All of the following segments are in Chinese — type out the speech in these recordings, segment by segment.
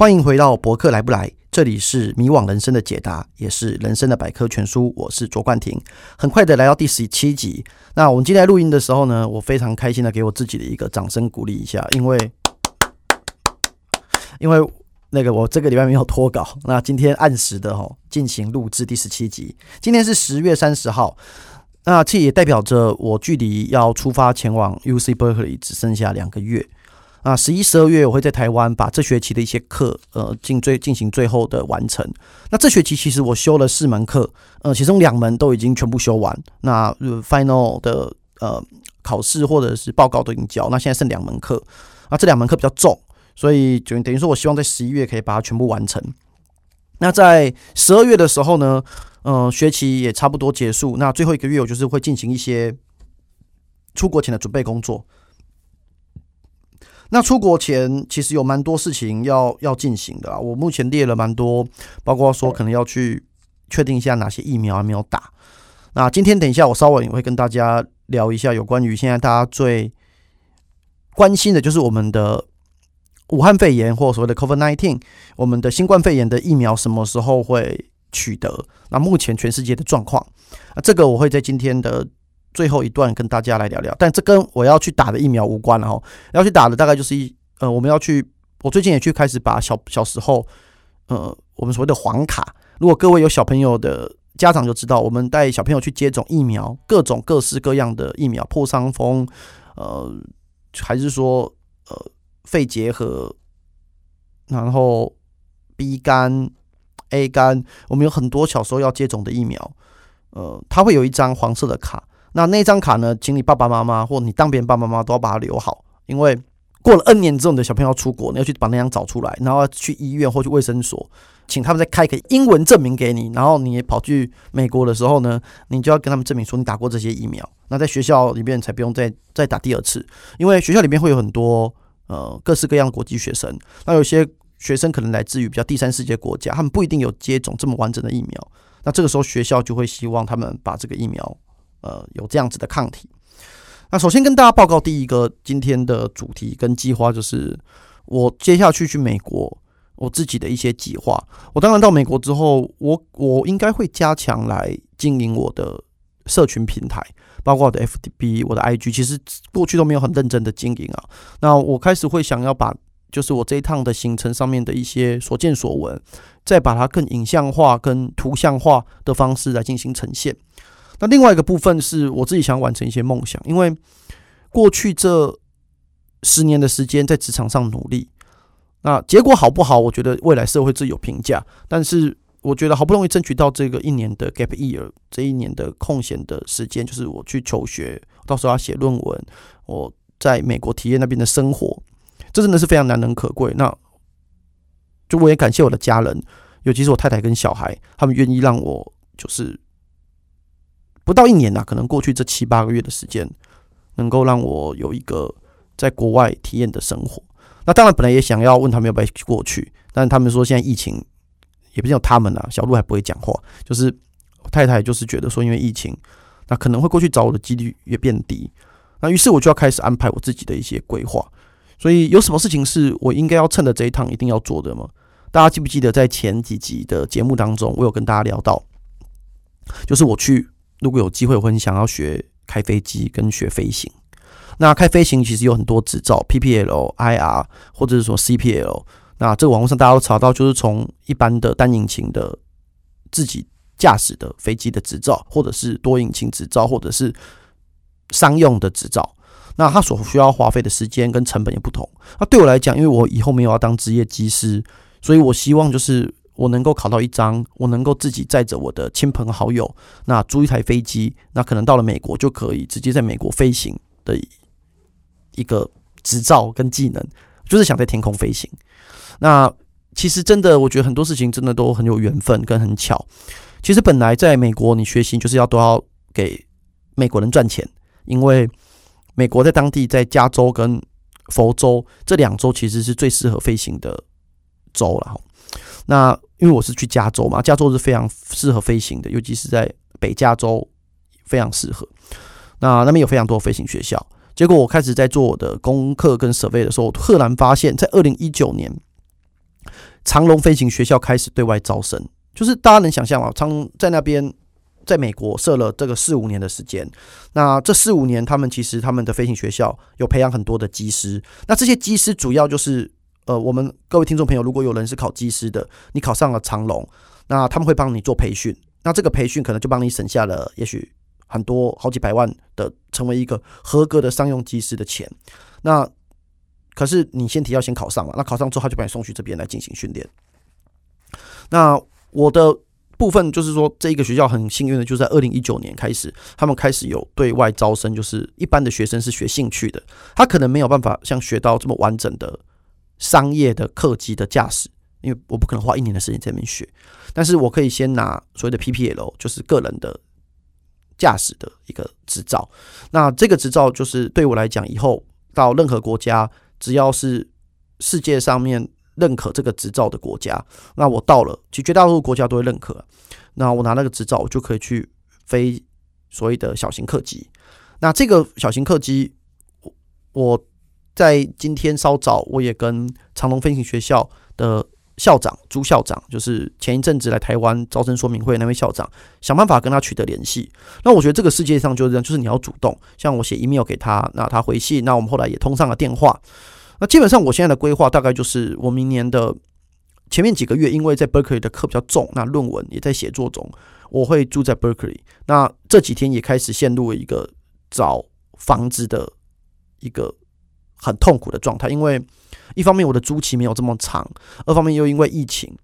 欢迎回到博客来不来，这里是迷惘人生的解答，也是人生的百科全书。我是卓冠廷，很快的来到第十七集。那我们今天录音的时候呢，我非常开心的给我自己的一个掌声鼓励一下，因为因为那个我这个礼拜没有脱稿，那今天按时的哈进行录制第十七集。今天是十月三十号，那这也代表着我距离要出发前往 UC Berkeley 只剩下两个月。啊，十一、十二月我会在台湾把这学期的一些课，呃，进最进行最后的完成。那这学期其实我修了四门课，呃，其中两门都已经全部修完。那 final 的呃考试或者是报告都已经交，那现在剩两门课。啊，这两门课比较重，所以就等于说我希望在十一月可以把它全部完成。那在十二月的时候呢，嗯、呃，学期也差不多结束。那最后一个月我就是会进行一些出国前的准备工作。那出国前其实有蛮多事情要要进行的啊，我目前列了蛮多，包括说可能要去确定一下哪些疫苗还没有打。那今天等一下我稍微也会跟大家聊一下有关于现在大家最关心的就是我们的武汉肺炎或所谓的 COVID-19，我们的新冠肺炎的疫苗什么时候会取得？那目前全世界的状况啊，这个我会在今天的。最后一段跟大家来聊聊，但这跟我要去打的疫苗无关了哈。要去打的大概就是一呃，我们要去，我最近也去开始把小小时候呃，我们所谓的黄卡。如果各位有小朋友的家长就知道，我们带小朋友去接种疫苗，各种各式各样的疫苗，破伤风，呃，还是说呃肺结核，然后 B 肝、A 肝，我们有很多小时候要接种的疫苗，呃，它会有一张黄色的卡。那那张卡呢？请你爸爸妈妈或你当别人爸爸妈妈都要把它留好，因为过了 N 年之后，你的小朋友要出国，你要去把那张找出来，然后去医院或去卫生所，请他们再开一个英文证明给你。然后你跑去美国的时候呢，你就要跟他们证明说你打过这些疫苗。那在学校里面才不用再再打第二次，因为学校里面会有很多呃各式各样的国际学生。那有些学生可能来自于比较第三世界国家，他们不一定有接种这么完整的疫苗。那这个时候学校就会希望他们把这个疫苗。呃，有这样子的抗体。那首先跟大家报告第一个今天的主题跟计划，就是我接下去去美国，我自己的一些计划。我当然到美国之后，我我应该会加强来经营我的社群平台，包括我的 FB、我的 IG。其实过去都没有很认真的经营啊。那我开始会想要把，就是我这一趟的行程上面的一些所见所闻，再把它更影像化、跟图像化的方式来进行呈现。那另外一个部分是我自己想完成一些梦想，因为过去这十年的时间在职场上努力，那结果好不好？我觉得未来社会自有评价。但是我觉得好不容易争取到这个一年的 gap year，这一年的空闲的时间，就是我去求学，到时候要写论文，我在美国体验那边的生活，这真的是非常难能可贵。那就我也感谢我的家人，尤其是我太太跟小孩，他们愿意让我就是。不到一年、啊，可能过去这七八个月的时间，能够让我有一个在国外体验的生活。那当然，本来也想要问他们要不要过去，但他们说现在疫情，也不知道他们啊，小鹿还不会讲话，就是太太就是觉得说，因为疫情，那可能会过去找我的几率也变低。那于是我就要开始安排我自己的一些规划。所以有什么事情是我应该要趁着这一趟一定要做的吗？大家记不记得在前几集的节目当中，我有跟大家聊到，就是我去。如果有机会，我很想要学开飞机跟学飞行。那开飞行其实有很多执照，PPL、IR 或者是说 CPL。那这个网络上大家都查到，就是从一般的单引擎的自己驾驶的飞机的执照，或者是多引擎执照，或者是商用的执照。那它所需要花费的时间跟成本也不同。那对我来讲，因为我以后没有要当职业机师，所以我希望就是。我能够考到一张，我能够自己载着我的亲朋好友，那租一台飞机，那可能到了美国就可以直接在美国飞行的一个执照跟技能，就是想在天空飞行。那其实真的，我觉得很多事情真的都很有缘分跟很巧。其实本来在美国你学习就是要都要给美国人赚钱，因为美国在当地在加州跟佛州这两州其实是最适合飞行的州了。那因为我是去加州嘛，加州是非常适合飞行的，尤其是在北加州非常适合。那那边有非常多飞行学校。结果我开始在做我的功课跟 survey 的时候，赫然发现，在二零一九年，长荣飞行学校开始对外招生，就是大家能想象吗？长在那边，在美国设了这个四五年的时间，那这四五年，他们其实他们的飞行学校有培养很多的机师，那这些机师主要就是，呃，我们各位听众朋友，如果有人是考机师的，你考上了长龙，那他们会帮你做培训，那这个培训可能就帮你省下了也许很多好几百万的成为一个合格的商用机师的钱，那。可是你先提要先考上了，那考上之后他就把你送去这边来进行训练。那我的部分就是说，这一个学校很幸运的，就在二零一九年开始，他们开始有对外招生，就是一般的学生是学兴趣的，他可能没有办法像学到这么完整的商业的客机的驾驶，因为我不可能花一年的时间在那边学，但是我可以先拿所谓的 PPL，就是个人的驾驶的一个执照。那这个执照就是对我来讲，以后到任何国家。只要是世界上面认可这个执照的国家，那我到了，其实绝大多数国家都会认可。那我拿那个执照，我就可以去飞所谓的小型客机。那这个小型客机，我在今天稍早，我也跟长隆飞行学校的校长朱校长，就是前一阵子来台湾招生说明会那位校长，想办法跟他取得联系。那我觉得这个世界上就是这样，就是你要主动，像我写 email 给他，那他回信，那我们后来也通上了电话。那基本上我现在的规划大概就是，我明年的前面几个月，因为在 Berkeley 的课比较重，那论文也在写作中，我会住在 Berkeley。那这几天也开始陷入了一个找房子的一个很痛苦的状态，因为。一方面我的租期没有这么长，二方面又因为疫情，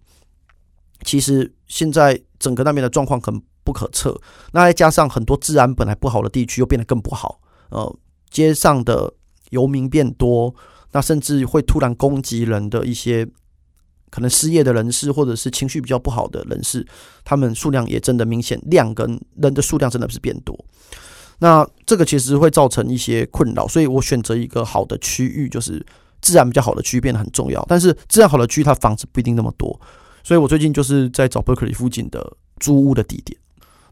其实现在整个那边的状况很不可测。那再加上很多治安本来不好的地区又变得更不好，呃，街上的游民变多，那甚至会突然攻击人的一些可能失业的人士或者是情绪比较不好的人士，他们数量也真的明显量跟人的数量真的是变多。那这个其实会造成一些困扰，所以我选择一个好的区域就是。自然比较好的区域变得很重要，但是自然好的区域它房子不一定那么多，所以我最近就是在找 Berkeley 附近的租屋的地点。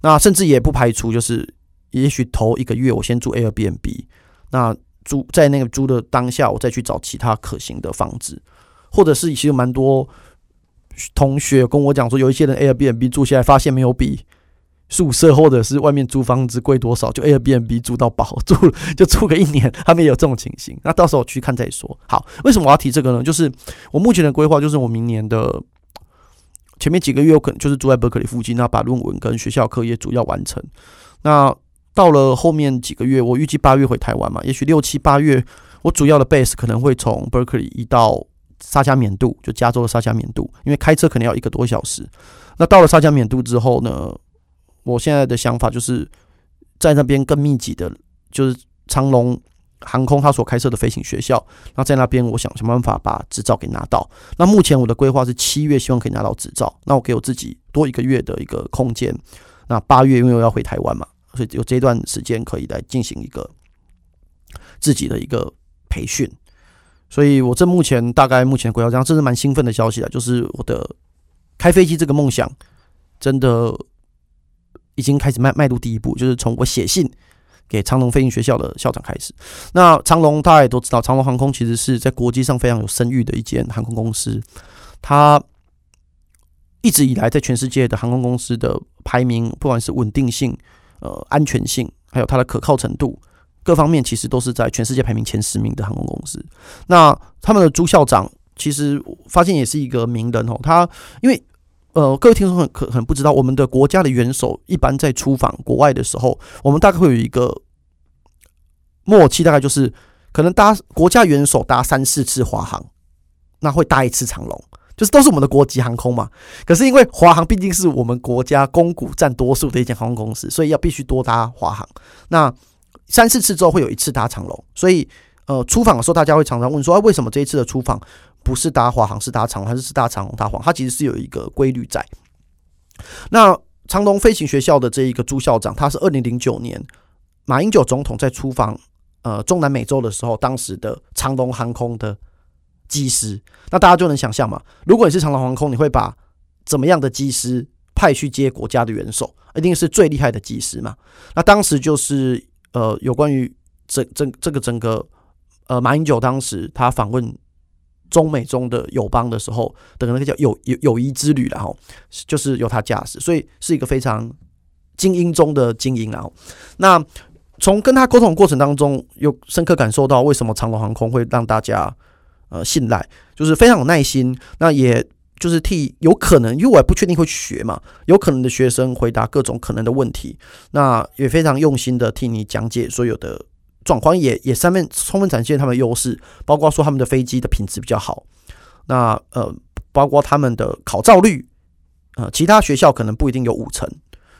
那甚至也不排除就是，也许头一个月我先住 Airbnb，那租在那个租的当下，我再去找其他可行的房子，或者是其实蛮多同学跟我讲说，有一些人 Airbnb 住下来发现没有比。宿舍或者是外面租房子贵多少？就 Airbnb 租到饱，住 就住个一年，他们也有这种情形。那到时候去看再说。好，为什么我要提这个呢？就是我目前的规划，就是我明年的前面几个月，我可能就是住在伯克利附近，那把论文跟学校课业主要完成。那到了后面几个月，我预计八月回台湾嘛，也许六七八月，我主要的 base 可能会从伯克利移到沙加缅度，就加州的沙加缅度，因为开车可能要一个多小时。那到了沙加缅度之后呢？我现在的想法就是在那边更密集的，就是长荣航空它所开设的飞行学校。那在那边，我想想办法把执照给拿到。那目前我的规划是七月，希望可以拿到执照。那我给我自己多一个月的一个空间。那八月因为我要回台湾嘛，所以有这段时间可以来进行一个自己的一个培训。所以我这目前大概目前规划这样，这是蛮兴奋的消息啊，就是我的开飞机这个梦想真的。已经开始迈迈入第一步，就是从我写信给长龙飞行学校的校长开始。那长龙大家也都知道，长龙航空其实是在国际上非常有声誉的一间航空公司。它一直以来在全世界的航空公司的排名，不管是稳定性、呃安全性，还有它的可靠程度，各方面其实都是在全世界排名前十名的航空公司。那他们的朱校长其实发现也是一个名人哦，他因为。呃，各位听众很可很不知道，我们的国家的元首一般在出访国外的时候，我们大概会有一个默契，大概就是可能搭国家元首搭三四次华航，那会搭一次长龙，就是都是我们的国籍航空嘛。可是因为华航毕竟是我们国家公股占多数的一间航空公司，所以要必须多搭华航。那三四次之后会有一次搭长龙，所以呃，出访的时候大家会常常问说，啊，为什么这一次的出访？不是搭华航，是搭长荣，还是是搭长荣搭华？它其实是有一个规律在。那长龙飞行学校的这一个朱校长，他是二零零九年马英九总统在出访呃中南美洲的时候，当时的长龙航空的机师。那大家就能想象嘛，如果你是长龙航空，你会把怎么样的机师派去接国家的元首？一定是最厉害的机师嘛。那当时就是呃有关于整整这个整个呃马英九当时他访问。中美中的友邦的时候的那个叫友友友谊之旅，然后就是由他驾驶，所以是一个非常精英中的精英。然后，那从跟他沟通过程当中，有深刻感受到为什么长龙航空会让大家呃信赖，就是非常有耐心。那也就是替有可能，因为我也不确定会去学嘛，有可能的学生回答各种可能的问题，那也非常用心的替你讲解所有的。状况也也上面充分展现他们的优势，包括说他们的飞机的品质比较好，那呃，包括他们的考照率，呃，其他学校可能不一定有五成，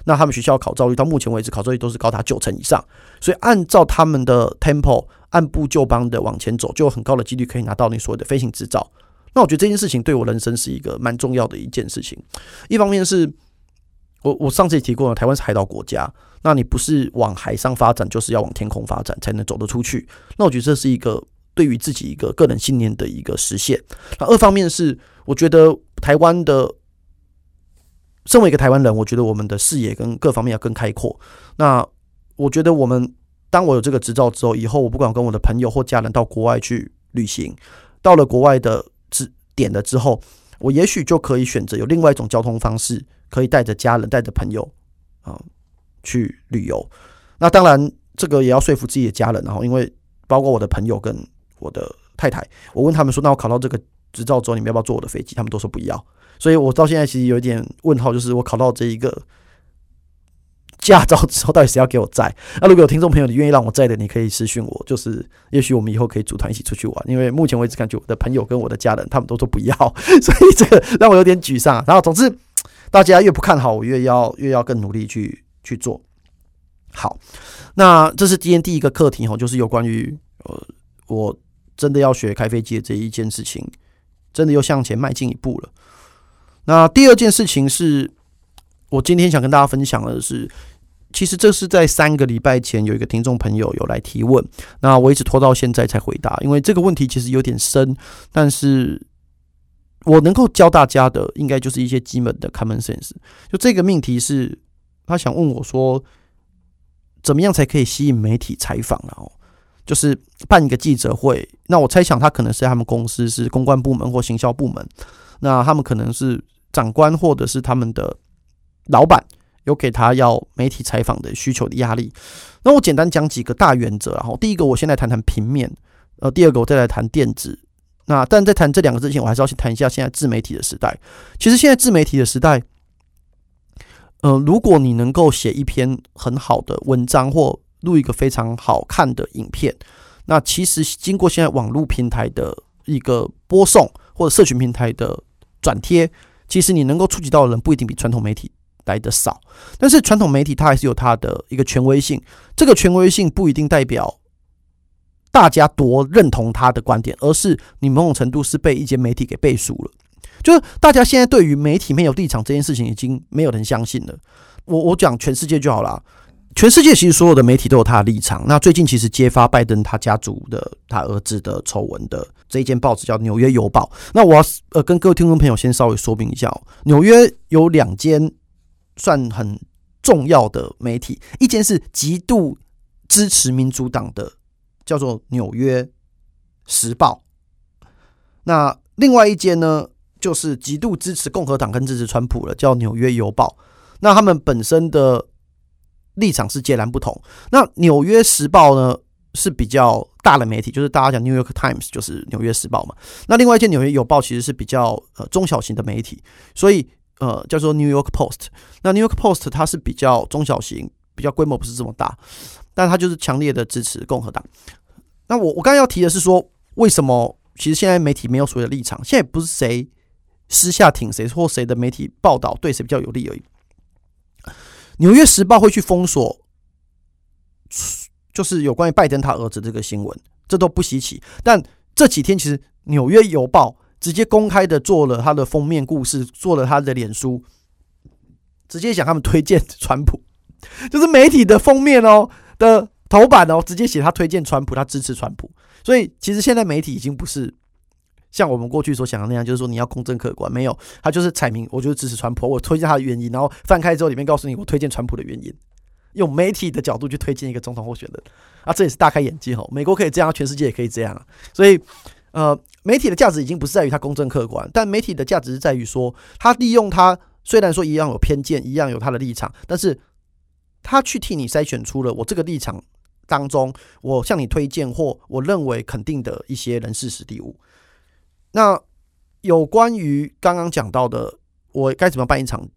那他们学校考照率到目前为止考照率都是高达九成以上，所以按照他们的 tempo 按部就班的往前走，就有很高的几率可以拿到你所谓的飞行执照。那我觉得这件事情对我人生是一个蛮重要的一件事情，一方面是。我我上次也提过了，台湾是海岛国家，那你不是往海上发展，就是要往天空发展，才能走得出去。那我觉得这是一个对于自己一个个人信念的一个实现。那二方面是，我觉得台湾的身为一个台湾人，我觉得我们的视野跟各方面要更开阔。那我觉得我们当我有这个执照之后，以后我不管跟我的朋友或家人到国外去旅行，到了国外的之点了之后，我也许就可以选择有另外一种交通方式。可以带着家人、带着朋友啊去旅游。那当然，这个也要说服自己的家人。然后，因为包括我的朋友跟我的太太，我问他们说：“那我考到这个执照之后，你们要不要坐我的飞机？”他们都说不要。所以我到现在其实有一点问号，就是我考到这一个驾照之后，到底谁要给我载？那如果有听众朋友你愿意让我载的，你可以私讯我。就是也许我们以后可以组团一起出去玩。因为目前为止，感觉我的朋友跟我的家人他们都说不要，所以这个让我有点沮丧。然后，总之。大家越不看好，我越要越要更努力去去做。好，那这是今天第一个课题哈，就是有关于呃，我真的要学开飞机的这一件事情，真的又向前迈进一步了。那第二件事情是，我今天想跟大家分享的是，其实这是在三个礼拜前有一个听众朋友有来提问，那我一直拖到现在才回答，因为这个问题其实有点深，但是。我能够教大家的，应该就是一些基本的 common sense。就这个命题是，他想问我说，怎么样才可以吸引媒体采访？然后就是办一个记者会。那我猜想他可能是他们公司是公关部门或行销部门，那他们可能是长官或者是他们的老板有给他要媒体采访的需求的压力。那我简单讲几个大原则。然后第一个，我先来谈谈平面。呃，第二个，我再来谈电子。那但在谈这两个之前，我还是要先谈一下现在自媒体的时代。其实现在自媒体的时代，呃，如果你能够写一篇很好的文章或录一个非常好看的影片，那其实经过现在网络平台的一个播送或者社群平台的转贴，其实你能够触及到的人不一定比传统媒体来的少。但是传统媒体它还是有它的一个权威性，这个权威性不一定代表。大家多认同他的观点，而是你某种程度是被一些媒体给背书了。就是大家现在对于媒体没有立场这件事情，已经没有人相信了。我我讲全世界就好了，全世界其实所有的媒体都有他的立场。那最近其实揭发拜登他家族的他儿子的丑闻的这一间报纸叫《纽约邮报》。那我要呃跟各位听众朋友先稍微说明一下，纽约有两间算很重要的媒体，一间是极度支持民主党的。叫做《纽约时报》，那另外一间呢，就是极度支持共和党跟支持川普的，叫《纽约邮报》。那他们本身的立场是截然不同。那《纽约时报》呢是比较大的媒体，就是大家讲《New York Times》，就是《纽约时报》嘛。那另外一间《纽约邮报》其实是比较呃中小型的媒体，所以呃叫做《New York Post》。那《New York Post》它是比较中小型，比较规模不是这么大。但它就是强烈的支持共和党。那我我刚才要提的是说，为什么其实现在媒体没有所谓的立场？现在不是谁私下挺谁或谁的媒体报道对谁比较有利而已。纽约时报会去封锁，就是有关于拜登他儿子这个新闻，这都不稀奇。但这几天其实纽约邮报直接公开的做了他的封面故事，做了他的脸书，直接讲他们推荐川普，就是媒体的封面哦。的头版哦，直接写他推荐川普，他支持川普。所以其实现在媒体已经不是像我们过去所想的那样，就是说你要公正客观，没有，他就是采明，我就是支持川普，我推荐他的原因，然后翻开之后里面告诉你我推荐川普的原因，用媒体的角度去推荐一个总统候选人啊，这也是大开眼界哦。美国可以这样，全世界也可以这样啊。所以呃，媒体的价值已经不是在于它公正客观，但媒体的价值是在于说，它利用它虽然说一样有偏见，一样有它的立场，但是它去替你筛选出了我这个立场当中，我向你推荐或我认为肯定的一些人事实地物。那有关于刚刚讲到的，我该怎么办一场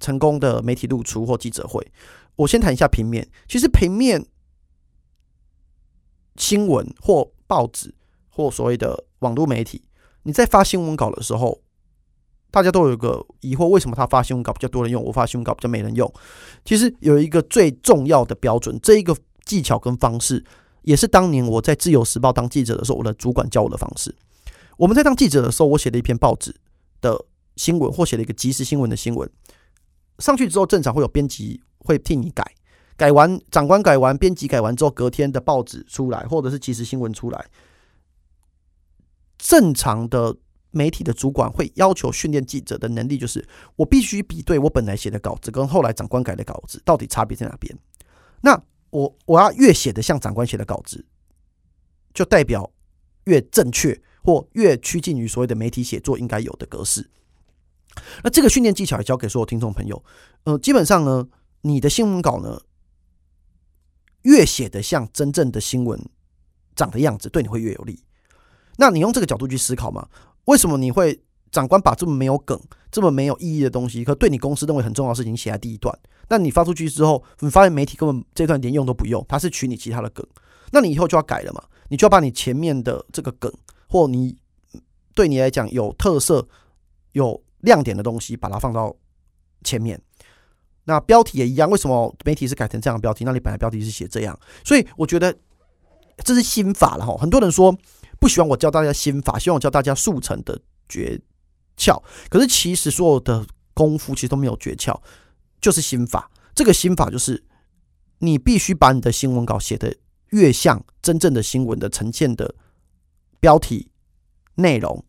成功的媒体露出或记者会？我先谈一下平面。其实平面新闻或报纸或所谓的网络媒体，你在发新闻稿的时候，大家都有个疑惑：为什么他发新闻稿比较多人用，我发新闻稿比较没人用？其实有一个最重要的标准，这一个技巧跟方式，也是当年我在自由时报当记者的时候，我的主管教我的方式。我们在当记者的时候，我写了一篇报纸的新闻，或写了一个即时新闻的新闻，上去之后，正常会有编辑会替你改，改完长官改完，编辑改完之后，隔天的报纸出来，或者是即时新闻出来，正常的媒体的主管会要求训练记者的能力，就是我必须比对我本来写的稿子跟后来长官改的稿子到底差别在哪边。那我我要越写的像长官写的稿子，就代表越正确。或越趋近于所谓的媒体写作应该有的格式，那这个训练技巧也交给所有听众朋友。呃，基本上呢，你的新闻稿呢，越写得像真正的新闻长的样子，对你会越有利。那你用这个角度去思考嘛？为什么你会长官把这么没有梗、这么没有意义的东西，可对你公司认为很重要的事情写在第一段？那你发出去之后，你发现媒体根本这段连用都不用，它是取你其他的梗，那你以后就要改了嘛？你就要把你前面的这个梗。或你对你来讲有特色、有亮点的东西，把它放到前面。那标题也一样，为什么媒体是改成这样的标题？那你本来标题是写这样，所以我觉得这是心法了哈。很多人说不喜欢我教大家心法，希望我教大家速成的诀窍。可是其实所有的功夫其实都没有诀窍，就是心法。这个心法就是你必须把你的新闻稿写得越像真正的新闻的呈现的。标题、内容、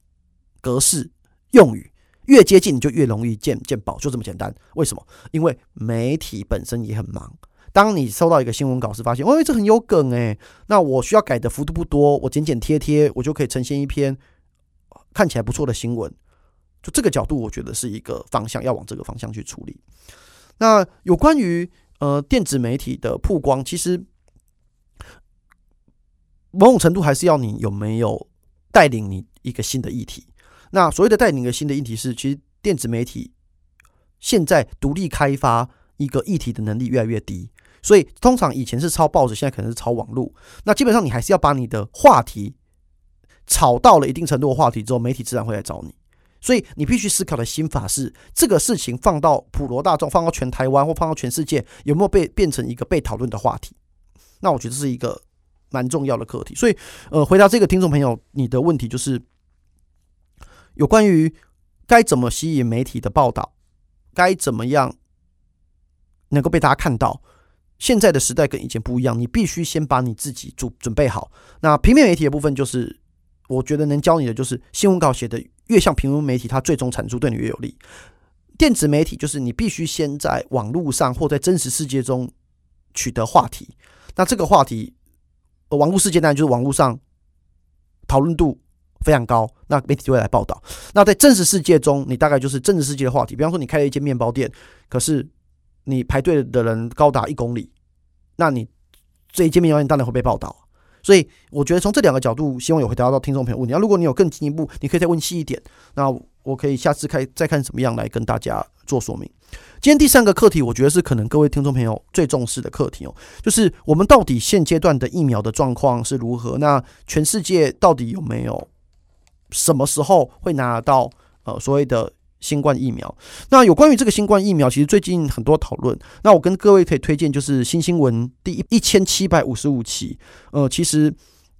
格式、用语越接近，你就越容易见见宝，就这么简单。为什么？因为媒体本身也很忙。当你收到一个新闻稿时，发现，哦，这很有梗诶，那我需要改的幅度不多，我剪剪贴贴，我就可以呈现一篇看起来不错的新闻。就这个角度，我觉得是一个方向，要往这个方向去处理。那有关于呃电子媒体的曝光，其实。某种程度还是要你有没有带领你一个新的议题。那所谓的带领一个新的议题是，其实电子媒体现在独立开发一个议题的能力越来越低。所以通常以前是抄报纸，现在可能是抄网络。那基本上你还是要把你的话题炒到了一定程度的话题之后，媒体自然会来找你。所以你必须思考的心法是：这个事情放到普罗大众，放到全台湾或放到全世界，有没有被变成一个被讨论的话题？那我觉得是一个。蛮重要的课题，所以，呃，回答这个听众朋友你的问题，就是有关于该怎么吸引媒体的报道，该怎么样能够被大家看到。现在的时代跟以前不一样，你必须先把你自己准准备好。那平面媒体的部分，就是我觉得能教你的，就是新闻稿写的越像平面媒体，它最终产出对你越有利。电子媒体就是你必须先在网络上或在真实世界中取得话题，那这个话题。网络世界当然就是网络上讨论度非常高，那媒体就会来报道。那在真实世界中，你大概就是真实世界的话题。比方说，你开了一间面包店，可是你排队的人高达一公里，那你这一间面包店当然会被报道。所以，我觉得从这两个角度，希望有回答到听众朋友问题。那如果你有更进一步，你可以再问细一点。那我可以下次开再看怎么样来跟大家做说明。今天第三个课题，我觉得是可能各位听众朋友最重视的课题哦，就是我们到底现阶段的疫苗的状况是如何？那全世界到底有没有什么时候会拿到呃所谓的新冠疫苗？那有关于这个新冠疫苗，其实最近很多讨论。那我跟各位可以推荐就是《新新闻》第一千七百五十五期，呃，其实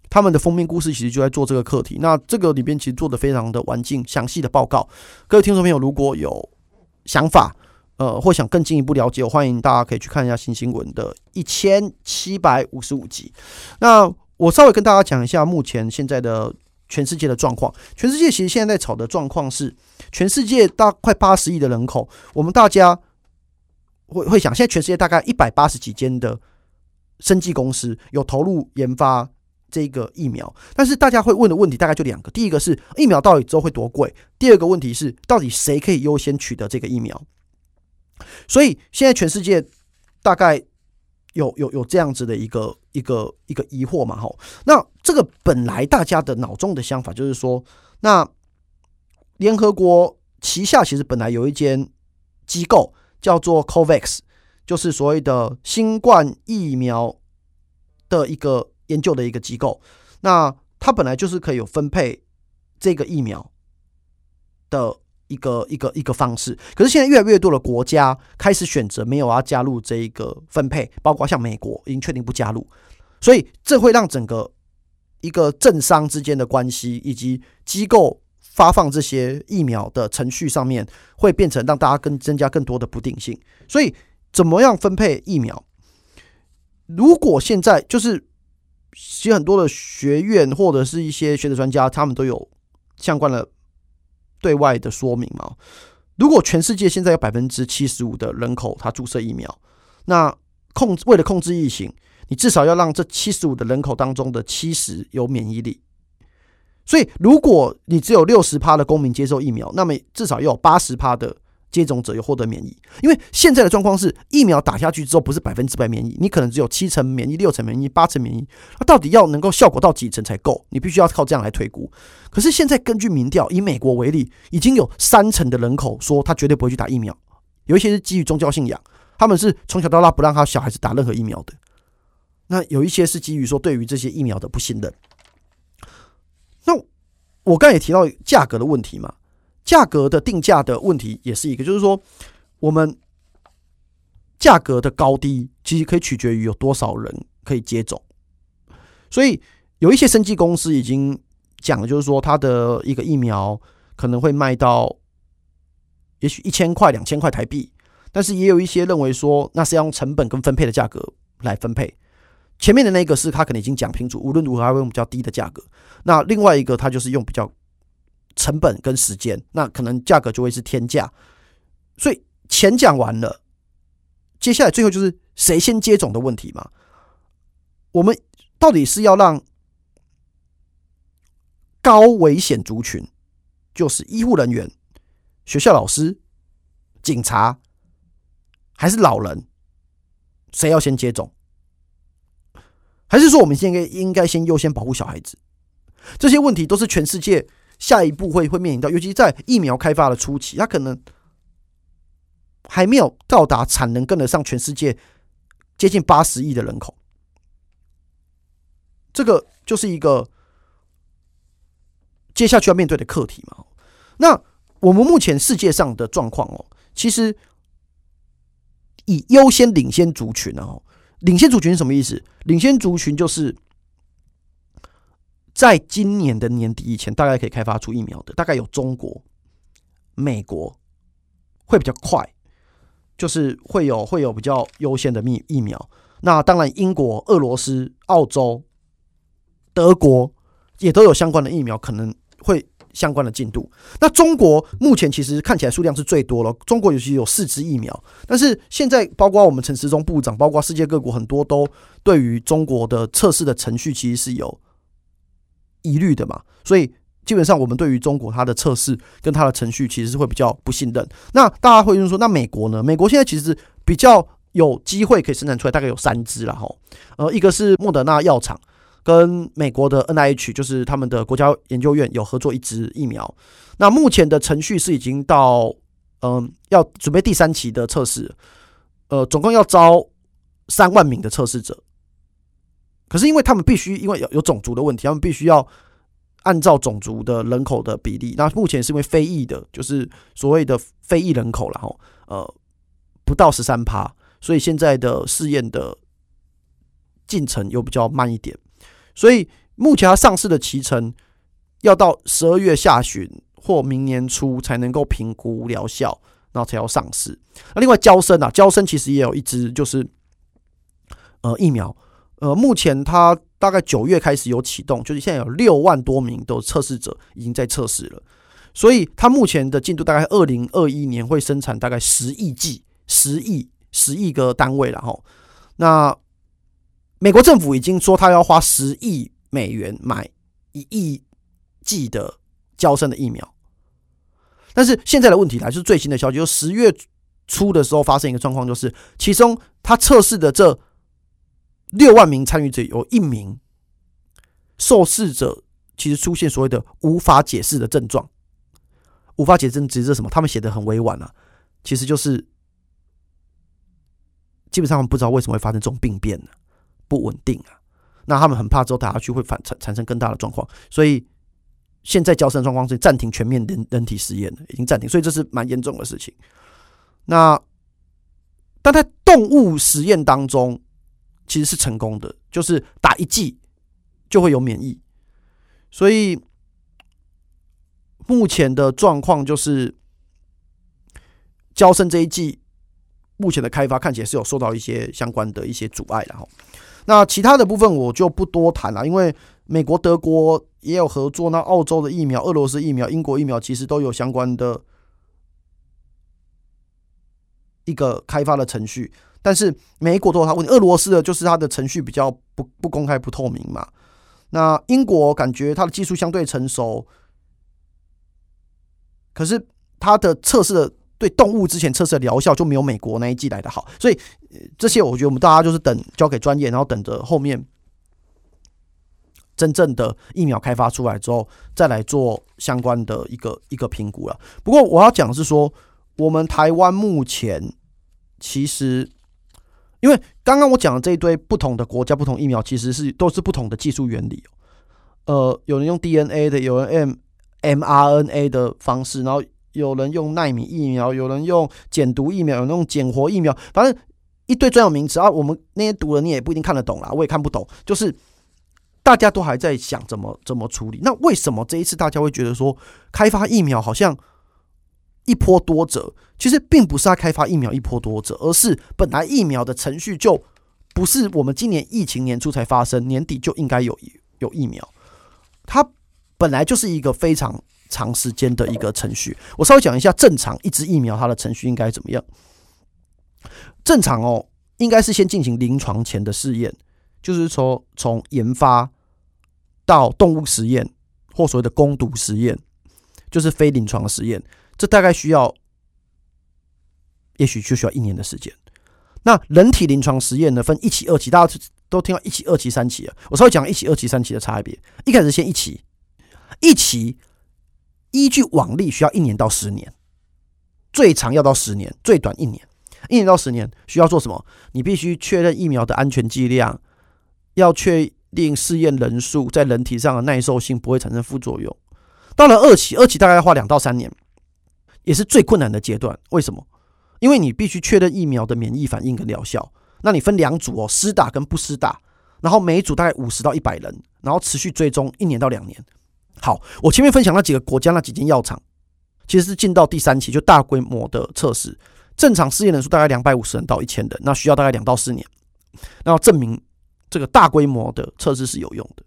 他们的封面故事其实就在做这个课题。那这个里边其实做的非常的完尽、详细的报告。各位听众朋友，如果有想法，呃，或想更进一步了解，我欢迎大家可以去看一下新新闻的一千七百五十五集。那我稍微跟大家讲一下目前现在的全世界的状况。全世界其实现在在炒的状况是，全世界大快八十亿的人口，我们大家会会想，现在全世界大概一百八十几间的生技公司有投入研发这个疫苗，但是大家会问的问题大概就两个：第一个是疫苗到底之后会多贵；第二个问题是到底谁可以优先取得这个疫苗。所以现在全世界大概有有有这样子的一个一个一个疑惑嘛？哈，那这个本来大家的脑中的想法就是说，那联合国旗下其实本来有一间机构叫做 COVAX，就是所谓的新冠疫苗的一个。研究的一个机构，那它本来就是可以有分配这个疫苗的一个一个一个方式，可是现在越来越多的国家开始选择没有要加入这一个分配，包括像美国已经确定不加入，所以这会让整个一个政商之间的关系以及机构发放这些疫苗的程序上面会变成让大家更增加更多的不定性。所以怎么样分配疫苗？如果现在就是。其实很多的学院或者是一些学者专家，他们都有相关的对外的说明嘛。如果全世界现在有百分之七十五的人口他注射疫苗，那控为了控制疫情，你至少要让这七十五的人口当中的七十有免疫力。所以，如果你只有六十趴的公民接受疫苗，那么至少要有八十趴的。接种者有获得免疫，因为现在的状况是疫苗打下去之后不是百分之百免疫，你可能只有七成免疫、六成免疫、八成免疫，那到底要能够效果到几成才够？你必须要靠这样来推估。可是现在根据民调，以美国为例，已经有三成的人口说他绝对不会去打疫苗，有一些是基于宗教信仰，他们是从小到大不让他小孩子打任何疫苗的。那有一些是基于说对于这些疫苗的不信任。那我刚才也提到价格的问题嘛。价格的定价的问题也是一个，就是说，我们价格的高低其实可以取决于有多少人可以接种。所以有一些生技公司已经讲了，就是说，它的一个疫苗可能会卖到也许一千块、两千块台币，但是也有一些认为说，那是要用成本跟分配的价格来分配。前面的那个是他可能已经讲清楚，无论如何还会用比较低的价格。那另外一个，他就是用比较。成本跟时间，那可能价格就会是天价。所以钱讲完了，接下来最后就是谁先接种的问题嘛。我们到底是要让高危险族群，就是医护人员、学校老师、警察，还是老人，谁要先接种？还是说我们现在应该先优先保护小孩子？这些问题都是全世界。下一步会会面临到，尤其在疫苗开发的初期，它可能还没有到达产能跟得上全世界接近八十亿的人口，这个就是一个接下去要面对的课题嘛。那我们目前世界上的状况哦，其实以优先领先族群哦，领先族群是什么意思？领先族群就是。在今年的年底以前，大概可以开发出疫苗的，大概有中国、美国会比较快，就是会有会有比较优先的疫疫苗。那当然，英国、俄罗斯、澳洲、德国也都有相关的疫苗，可能会相关的进度。那中国目前其实看起来数量是最多了，中国尤其有四支疫苗。但是现在，包括我们陈时中部长，包括世界各国很多都对于中国的测试的程序，其实是有。疑虑的嘛，所以基本上我们对于中国它的测试跟它的程序其实是会比较不信任。那大家会说，那美国呢？美国现在其实比较有机会可以生产出来，大概有三支了哈。呃，一个是莫德纳药厂跟美国的 NIH，就是他们的国家研究院有合作一支疫苗。那目前的程序是已经到嗯、要准备第三期的测试，呃，总共要招三万名的测试者。可是因为他们必须，因为有有种族的问题，他们必须要按照种族的人口的比例。那目前是因为非裔的，就是所谓的非裔人口，然后呃不到十三趴，所以现在的试验的进程又比较慢一点。所以目前它上市的期程要到十二月下旬或明年初才能够评估疗效，然后才要上市。那另外娇生啊，娇生其实也有一支就是呃疫苗。呃，目前它大概九月开始有启动，就是现在有六万多名的测试者已经在测试了，所以它目前的进度大概二零二一年会生产大概十亿剂、十亿、十亿个单位了哈。那美国政府已经说他要花十亿美元买一亿剂的交生的疫苗。但是现在的问题来，就是最新的消息，就十月初的时候发生一个状况，就是其中他测试的这六万名参与者有一名受试者其实出现所谓的无法解释的症状。无法解释指的是什么？他们写的很委婉啊，其实就是基本上不知道为什么会发生这种病变呢？不稳定啊。那他们很怕之后打下去会反产产生更大的状况，所以。现在交生状况是暂停全面人人体实验的，已经暂停，所以这是蛮严重的事情。那但在动物实验当中，其实是成功的，就是打一剂就会有免疫。所以目前的状况就是，交生这一剂目前的开发看起来是有受到一些相关的一些阻碍的哈。那其他的部分我就不多谈了，因为美国、德国。也有合作，那澳洲的疫苗、俄罗斯疫苗、英国疫苗其实都有相关的一个开发的程序，但是每一国都有它问题。俄罗斯的就是它的程序比较不不公开、不透明嘛。那英国感觉它的技术相对成熟，可是它的测试的对动物之前测试的疗效就没有美国那一季来的好，所以这些我觉得我们大家就是等交给专业，然后等着后面。真正的疫苗开发出来之后，再来做相关的一个一个评估了。不过我要讲是说，我们台湾目前其实，因为刚刚我讲的这一堆不同的国家不同疫苗，其实是都是不同的技术原理。呃，有人用 DNA 的，有人 M mRNA 的方式，然后有人用纳米疫苗，有人用减毒疫苗，有人用减活疫苗，反正一堆专有名词啊。我们那些读了你也不一定看得懂啦，我也看不懂，就是。大家都还在想怎么怎么处理，那为什么这一次大家会觉得说开发疫苗好像一波多折？其实并不是他开发疫苗一波多折，而是本来疫苗的程序就不是我们今年疫情年初才发生，年底就应该有有疫苗，它本来就是一个非常长时间的一个程序。我稍微讲一下正常一支疫苗它的程序应该怎么样？正常哦，应该是先进行临床前的试验。就是说，从研发到动物实验，或所谓的攻毒实验，就是非临床实验，这大概需要，也许就需要一年的时间。那人体临床实验呢，分一期、二期，大家都听到一期、二期、三期了。我稍微讲一期、二期、三期的差别。一开始先一期，一期依据往例需要一年到十年，最长要到十年，最短一年。一年到十年需要做什么？你必须确认疫苗的安全剂量。要确定试验人数在人体上的耐受性不会产生副作用。到了二期，二期大概要花两到三年，也是最困难的阶段。为什么？因为你必须确认疫苗的免疫反应跟疗效。那你分两组哦，施打跟不施打，然后每一组大概五十到一百人，然后持续追踪一年到两年。好，我前面分享那几个国家那几间药厂，其实是进到第三期就大规模的测试，正常试验人数大概两百五十人到一千人，那需要大概两到四年，那要证明。这个大规模的测试是有用的，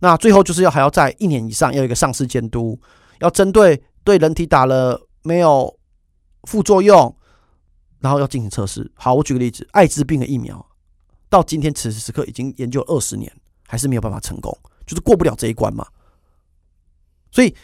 那最后就是要还要在一年以上要有一个上市监督，要针对对人体打了没有副作用，然后要进行测试。好，我举个例子，艾滋病的疫苗到今天此时此刻已经研究二十年，还是没有办法成功，就是过不了这一关嘛。所以，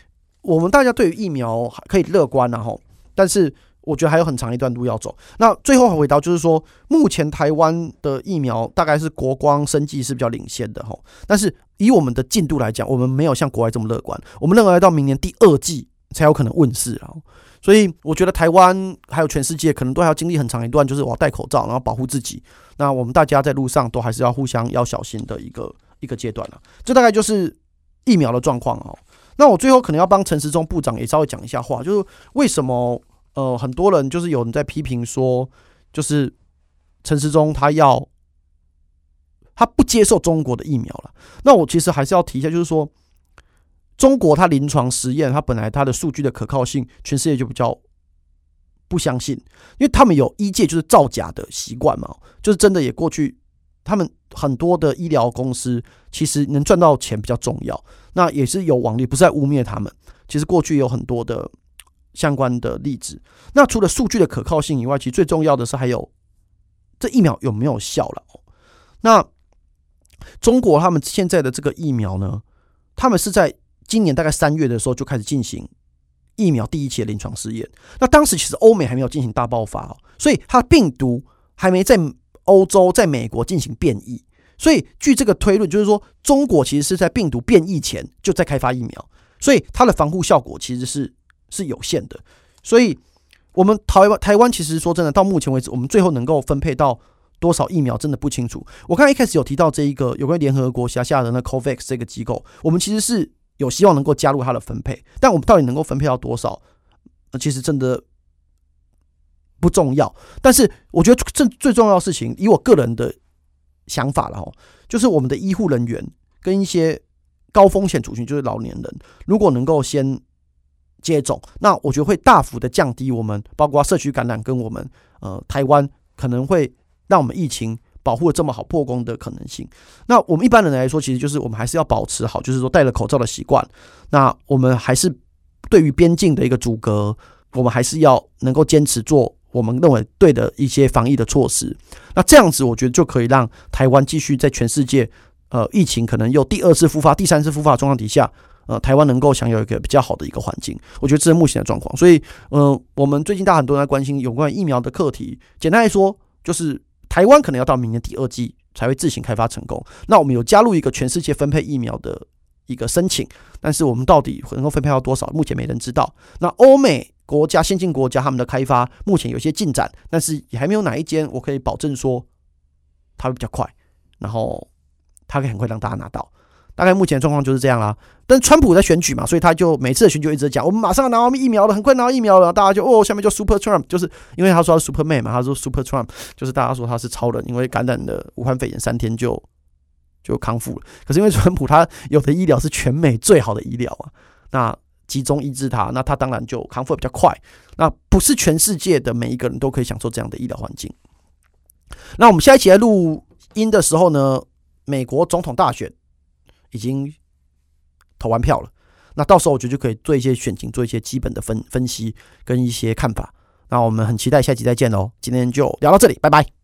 我们大家对于疫苗可以乐观然后，但是。我觉得还有很长一段路要走。那最后回到就是说，目前台湾的疫苗大概是国光生技是比较领先的哈。但是以我们的进度来讲，我们没有像国外这么乐观。我们认为到明年第二季才有可能问世啊。所以我觉得台湾还有全世界可能都还要经历很长一段，就是我要戴口罩，然后保护自己。那我们大家在路上都还是要互相要小心的一个一个阶段了。这大概就是疫苗的状况哦。那我最后可能要帮陈时中部长也稍微讲一下话，就是为什么？呃，很多人就是有人在批评说，就是陈时中他要他不接受中国的疫苗了。那我其实还是要提一下，就是说中国它临床实验，它本来它的数据的可靠性，全世界就比较不相信，因为他们有医界就是造假的习惯嘛，就是真的也过去，他们很多的医疗公司其实能赚到钱比较重要，那也是有网力，不是在污蔑他们。其实过去有很多的。相关的例子，那除了数据的可靠性以外，其实最重要的是还有这疫苗有没有效了。那中国他们现在的这个疫苗呢，他们是在今年大概三月的时候就开始进行疫苗第一期的临床试验。那当时其实欧美还没有进行大爆发哦，所以它的病毒还没在欧洲、在美国进行变异。所以据这个推论，就是说中国其实是在病毒变异前就在开发疫苗，所以它的防护效果其实是是有限的。所以，我们台湾台湾其实说真的，到目前为止，我们最后能够分配到。多少疫苗真的不清楚。我刚才一开始有提到这一个有关联合国辖下的那 COVAX 这个机构，我们其实是有希望能够加入它的分配，但我们到底能够分配到多少，其实真的不重要。但是我觉得这最重要的事情，以我个人的想法了哦，就是我们的医护人员跟一些高风险族群，就是老年人，如果能够先接种，那我觉得会大幅的降低我们包括社区感染跟我们呃台湾可能会。让我们疫情保护的这么好破功的可能性，那我们一般人来说，其实就是我们还是要保持好，就是说戴了口罩的习惯。那我们还是对于边境的一个阻隔，我们还是要能够坚持做我们认为对的一些防疫的措施。那这样子，我觉得就可以让台湾继续在全世界，呃，疫情可能又第二次复发、第三次复发的状况底下，呃，台湾能够享有一个比较好的一个环境。我觉得这是目前的状况。所以，呃，我们最近大家很多人在关心有关疫苗的课题。简单来说，就是。台湾可能要到明年第二季才会自行开发成功。那我们有加入一个全世界分配疫苗的一个申请，但是我们到底能够分配到多少，目前没人知道。那欧美国家、先进国家他们的开发目前有些进展，但是也还没有哪一间我可以保证说它会比较快，然后它可以很快让大家拿到。大概目前状况就是这样啦，但川普在选举嘛，所以他就每次的选举一直在讲，我们马上要拿到疫苗了，很快拿到疫苗了，大家就哦，下面就 Super Trump，就是因为他说 Superman 嘛，他说 Super Trump，就是大家说他是超人，因为感染了武汉肺炎三天就就康复了。可是因为川普他有的医疗是全美最好的医疗啊，那集中医治他，那他当然就康复的比较快。那不是全世界的每一个人都可以享受这样的医疗环境。那我们下一期来录音的时候呢，美国总统大选。已经投完票了，那到时候我觉得就可以做一些选情，做一些基本的分分析跟一些看法。那我们很期待下期再见喽，今天就聊到这里，拜拜。